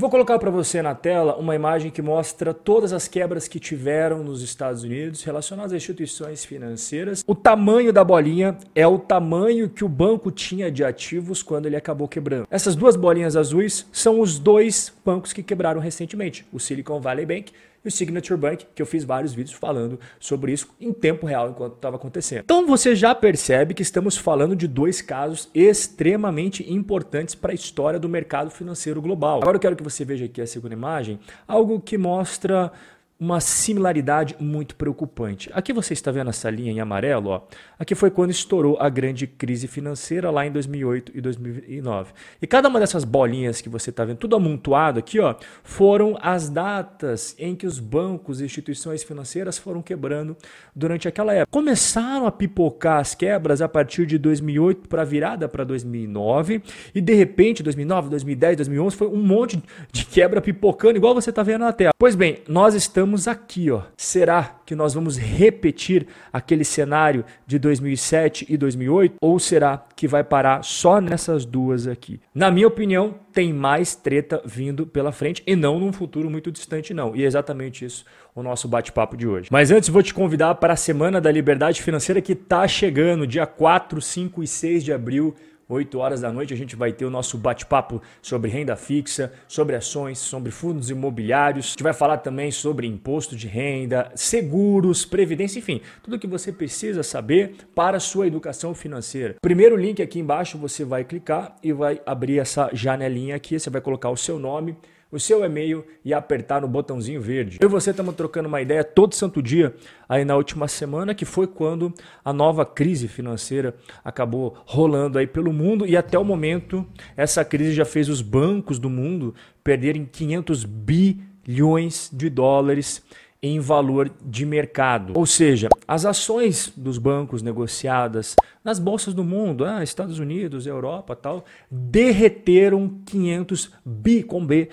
Eu vou colocar para você na tela uma imagem que mostra todas as quebras que tiveram nos Estados Unidos relacionadas a instituições financeiras. O tamanho da bolinha é o tamanho que o banco tinha de ativos quando ele acabou quebrando. Essas duas bolinhas azuis são os dois bancos que quebraram recentemente, o Silicon Valley Bank e o Signature Bank, que eu fiz vários vídeos falando sobre isso em tempo real enquanto estava acontecendo. Então você já percebe que estamos falando de dois casos extremamente importantes para a história do mercado financeiro global. Agora eu quero que você veja aqui a segunda imagem, algo que mostra uma similaridade muito preocupante. Aqui você está vendo essa linha em amarelo, ó. Aqui foi quando estourou a grande crise financeira lá em 2008 e 2009. E cada uma dessas bolinhas que você está vendo, tudo amontoado aqui, ó, foram as datas em que os bancos e instituições financeiras foram quebrando durante aquela época. Começaram a pipocar as quebras a partir de 2008 para virada para 2009 e de repente 2009, 2010, 2011 foi um monte de quebra pipocando igual você está vendo na tela. Pois bem, nós estamos estamos aqui, ó. Será que nós vamos repetir aquele cenário de 2007 e 2008 ou será que vai parar só nessas duas aqui? Na minha opinião, tem mais treta vindo pela frente e não num futuro muito distante não. E é exatamente isso o nosso bate-papo de hoje. Mas antes vou te convidar para a Semana da Liberdade Financeira que está chegando, dia 4, 5 e 6 de abril 8 horas da noite a gente vai ter o nosso bate-papo sobre renda fixa, sobre ações, sobre fundos imobiliários. A gente vai falar também sobre imposto de renda, seguros, previdência, enfim, tudo o que você precisa saber para a sua educação financeira. Primeiro link aqui embaixo você vai clicar e vai abrir essa janelinha aqui, você vai colocar o seu nome, o seu e-mail e apertar no botãozinho verde. Eu e você estamos trocando uma ideia todo santo dia aí na última semana, que foi quando a nova crise financeira acabou rolando aí pelo mundo e até o momento essa crise já fez os bancos do mundo perderem 500 bilhões de dólares em valor de mercado. Ou seja, as ações dos bancos negociadas nas bolsas do mundo, ah, Estados Unidos, Europa, tal, derreteram 500 bi com B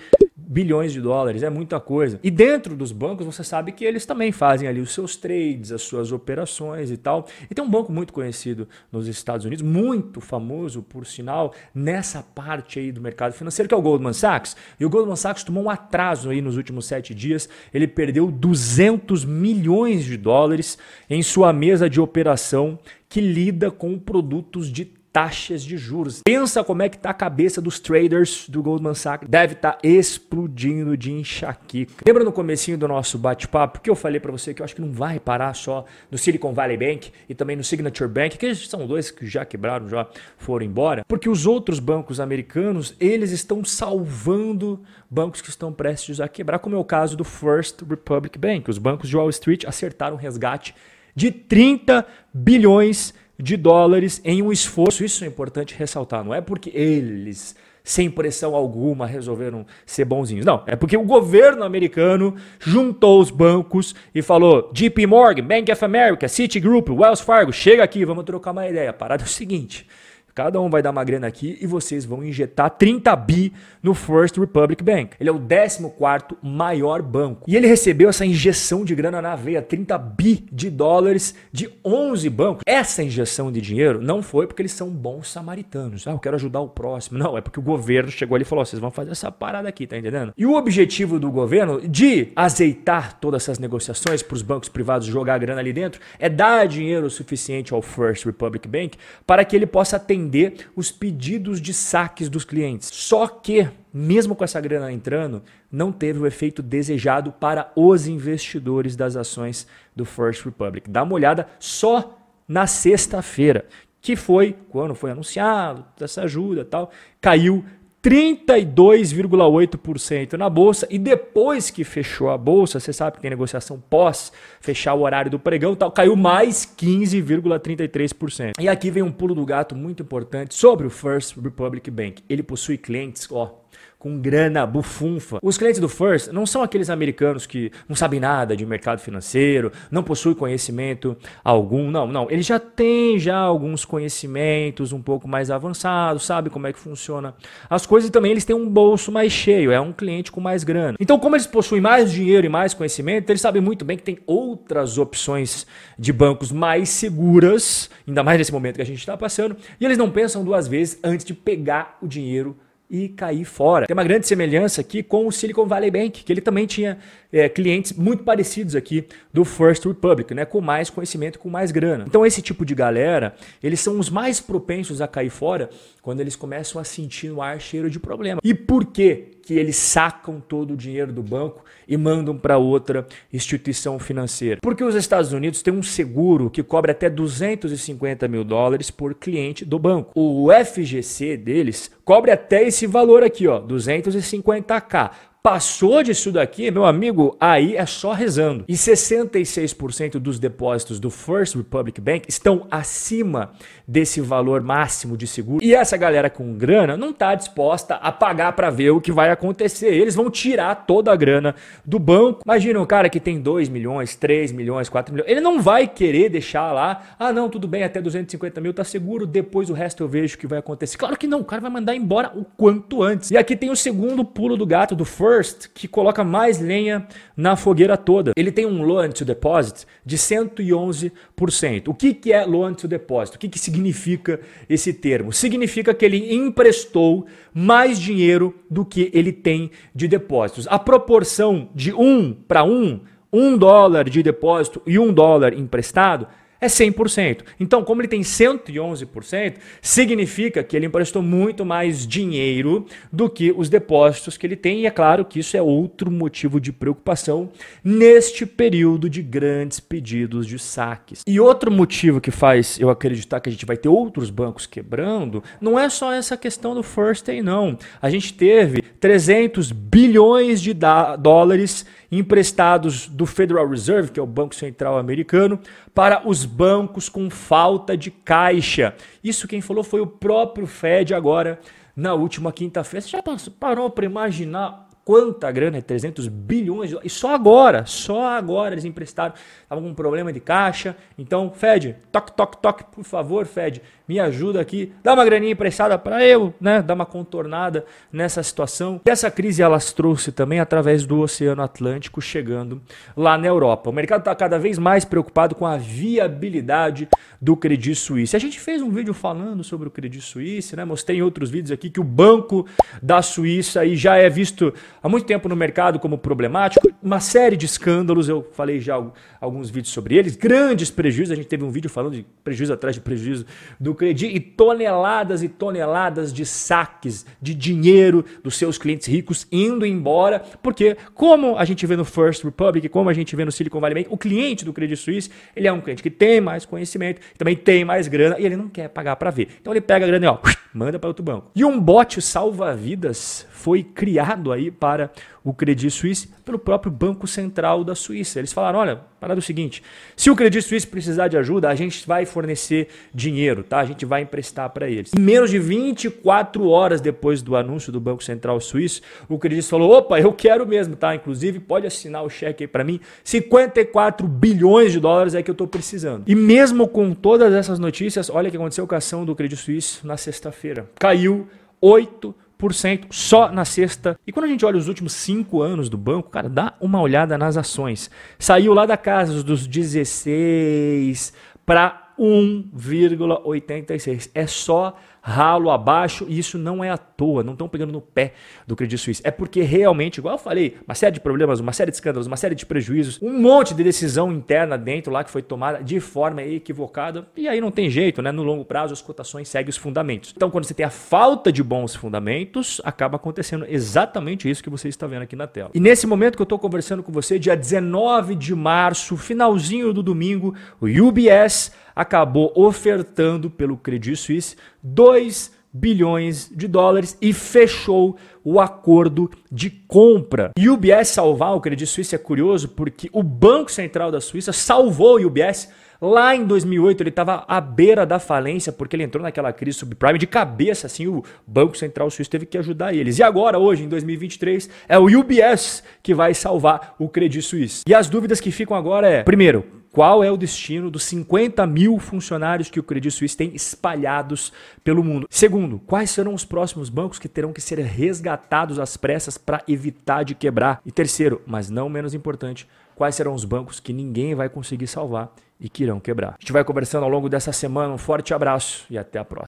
bilhões de dólares, é muita coisa. E dentro dos bancos, você sabe que eles também fazem ali os seus trades, as suas operações e tal. E tem um banco muito conhecido nos Estados Unidos, muito famoso, por sinal, nessa parte aí do mercado financeiro, que é o Goldman Sachs. E o Goldman Sachs tomou um atraso aí nos últimos sete dias. Ele perdeu 200 milhões de dólares em sua mesa de operação que lida com produtos de taxas de juros. Pensa como é que tá a cabeça dos traders do Goldman Sachs. Deve estar tá explodindo de enxaqueca. Lembra no comecinho do nosso bate-papo que eu falei para você que eu acho que não vai parar só no Silicon Valley Bank e também no Signature Bank, que são dois que já quebraram, já foram embora, porque os outros bancos americanos, eles estão salvando bancos que estão prestes a quebrar, como é o caso do First Republic Bank. Os bancos de Wall Street acertaram um resgate de 30 bilhões de de dólares em um esforço. Isso é importante ressaltar. Não é porque eles, sem pressão alguma, resolveram ser bonzinhos. Não, é porque o governo americano juntou os bancos e falou: JP Morgan, Bank of America, Citigroup, Wells Fargo, chega aqui, vamos trocar uma ideia. A parada é o seguinte. Cada um vai dar uma grana aqui e vocês vão injetar 30 bi no First Republic Bank. Ele é o 14 maior banco. E ele recebeu essa injeção de grana na veia, 30 bi de dólares de 11 bancos. Essa injeção de dinheiro não foi porque eles são bons samaritanos. Ah, eu quero ajudar o próximo. Não, é porque o governo chegou ali e falou: vocês vão fazer essa parada aqui, tá entendendo? E o objetivo do governo de azeitar todas essas negociações para os bancos privados jogar grana ali dentro é dar dinheiro suficiente ao First Republic Bank para que ele possa atender atender os pedidos de saques dos clientes. Só que, mesmo com essa grana entrando, não teve o efeito desejado para os investidores das ações do First Republic. Dá uma olhada só na sexta-feira, que foi quando foi anunciado essa ajuda tal, caiu 32,8% na bolsa e depois que fechou a bolsa, você sabe que tem negociação pós fechar o horário do pregão, tal, caiu mais 15,33%. E aqui vem um pulo do gato muito importante sobre o First Republic Bank. Ele possui clientes, ó, com grana bufunfa. Os clientes do First não são aqueles americanos que não sabem nada de mercado financeiro, não possuem conhecimento algum. Não, não. Eles já têm já alguns conhecimentos um pouco mais avançados, sabe como é que funciona as coisas e também eles têm um bolso mais cheio, é um cliente com mais grana. Então, como eles possuem mais dinheiro e mais conhecimento, eles sabem muito bem que tem outras opções de bancos mais seguras, ainda mais nesse momento que a gente está passando, e eles não pensam duas vezes antes de pegar o dinheiro e cair fora. Tem uma grande semelhança aqui com o Silicon Valley Bank, que ele também tinha é, clientes muito parecidos aqui do First Republic, né, com mais conhecimento, com mais grana. Então esse tipo de galera, eles são os mais propensos a cair fora quando eles começam a sentir no ar cheiro de problema. E por quê? Que eles sacam todo o dinheiro do banco e mandam para outra instituição financeira. Porque os Estados Unidos têm um seguro que cobre até 250 mil dólares por cliente do banco. O FGC deles cobre até esse valor aqui, ó, 250k. Passou disso daqui, meu amigo, aí é só rezando. E 66% dos depósitos do First Republic Bank estão acima desse valor máximo de seguro. E essa galera com grana não está disposta a pagar para ver o que vai acontecer. Eles vão tirar toda a grana do banco. Imagina um cara que tem 2 milhões, 3 milhões, 4 milhões. Ele não vai querer deixar lá, ah não, tudo bem, até 250 mil tá seguro, depois o resto eu vejo o que vai acontecer. Claro que não, o cara vai mandar embora o quanto antes. E aqui tem o segundo pulo do gato do First, que coloca mais lenha na fogueira toda. Ele tem um loan to deposit de 111%. O que, que é loan to deposit? O que, que significa esse termo? Significa que ele emprestou mais dinheiro do que ele tem de depósitos. A proporção de um para um, um dólar de depósito e um dólar emprestado, é 100%. Então, como ele tem 111%, significa que ele emprestou muito mais dinheiro do que os depósitos que ele tem, e é claro que isso é outro motivo de preocupação neste período de grandes pedidos de saques. E outro motivo que faz eu acreditar que a gente vai ter outros bancos quebrando, não é só essa questão do First Day, não. A gente teve 300 bilhões de dólares emprestados do Federal Reserve, que é o Banco Central americano, para os bancos com falta de caixa. Isso quem falou foi o próprio Fed agora na última quinta-feira. Você já parou para imaginar quanta grana, 300 é bilhões de. E só agora, só agora eles emprestaram, estavam com um problema de caixa. Então, Fed, toque, toque, toque, por favor, Fed, me ajuda aqui, dá uma graninha emprestada para eu, né, dar uma contornada nessa situação. Essa crise elas trouxe também através do Oceano Atlântico chegando lá na Europa. O mercado está cada vez mais preocupado com a viabilidade do Credit Suisse. A gente fez um vídeo falando sobre o Credit Suisse, né? Mostrei em outros vídeos aqui que o banco da Suíça aí já é visto há muito tempo no mercado como problemático, uma série de escândalos, eu falei já alguns vídeos sobre eles, grandes prejuízos, a gente teve um vídeo falando de prejuízo atrás de prejuízo do Credit e toneladas e toneladas de saques de dinheiro dos seus clientes ricos indo embora, porque como a gente vê no First Republic, como a gente vê no Silicon Valley Bank, o cliente do Credit Suisse, ele é um cliente que tem mais conhecimento, também tem mais grana e ele não quer pagar para ver. Então ele pega a grana e ó, manda para outro banco. E um bot salva-vidas foi criado aí para o Credit Suisse pelo próprio Banco Central da Suíça. Eles falaram: olha, parada é o seguinte: se o Credit Suisse precisar de ajuda, a gente vai fornecer dinheiro, tá? A gente vai emprestar para eles. Em menos de 24 horas depois do anúncio do Banco Central Suíço, o Credit Suisse falou: opa, eu quero mesmo, tá? Inclusive, pode assinar o cheque aí para mim. 54 bilhões de dólares é que eu estou precisando. E mesmo com todas essas notícias, olha o que aconteceu com a ação do Credit Suisse na sexta-feira. Caiu 8 só na sexta. E quando a gente olha os últimos cinco anos do banco, cara, dá uma olhada nas ações. Saiu lá da casa dos 16 para 1,86. É só ralo abaixo, e isso não é à toa, não estão pegando no pé do Credit Suisse. É porque realmente, igual eu falei, uma série de problemas, uma série de escândalos, uma série de prejuízos, um monte de decisão interna dentro lá que foi tomada de forma equivocada, e aí não tem jeito, né? No longo prazo as cotações seguem os fundamentos. Então, quando você tem a falta de bons fundamentos, acaba acontecendo exatamente isso que você está vendo aqui na tela. E nesse momento que eu estou conversando com você, dia 19 de março, finalzinho do domingo, o UBS acabou ofertando pelo Credit Suisse 2 bilhões de dólares e fechou o acordo de compra. E o UBS salvar o Credit Suisse é curioso porque o Banco Central da Suíça salvou o UBS Lá em 2008 ele estava à beira da falência porque ele entrou naquela crise subprime de cabeça, assim, o Banco Central Suíço teve que ajudar eles. E agora, hoje, em 2023, é o UBS que vai salvar o Credit Suisse. E as dúvidas que ficam agora é, primeiro, qual é o destino dos 50 mil funcionários que o Credit Suisse tem espalhados pelo mundo. Segundo, quais serão os próximos bancos que terão que ser resgatados às pressas para evitar de quebrar? E terceiro, mas não menos importante, quais serão os bancos que ninguém vai conseguir salvar e que irão quebrar? A gente vai conversando ao longo dessa semana. Um forte abraço e até a próxima.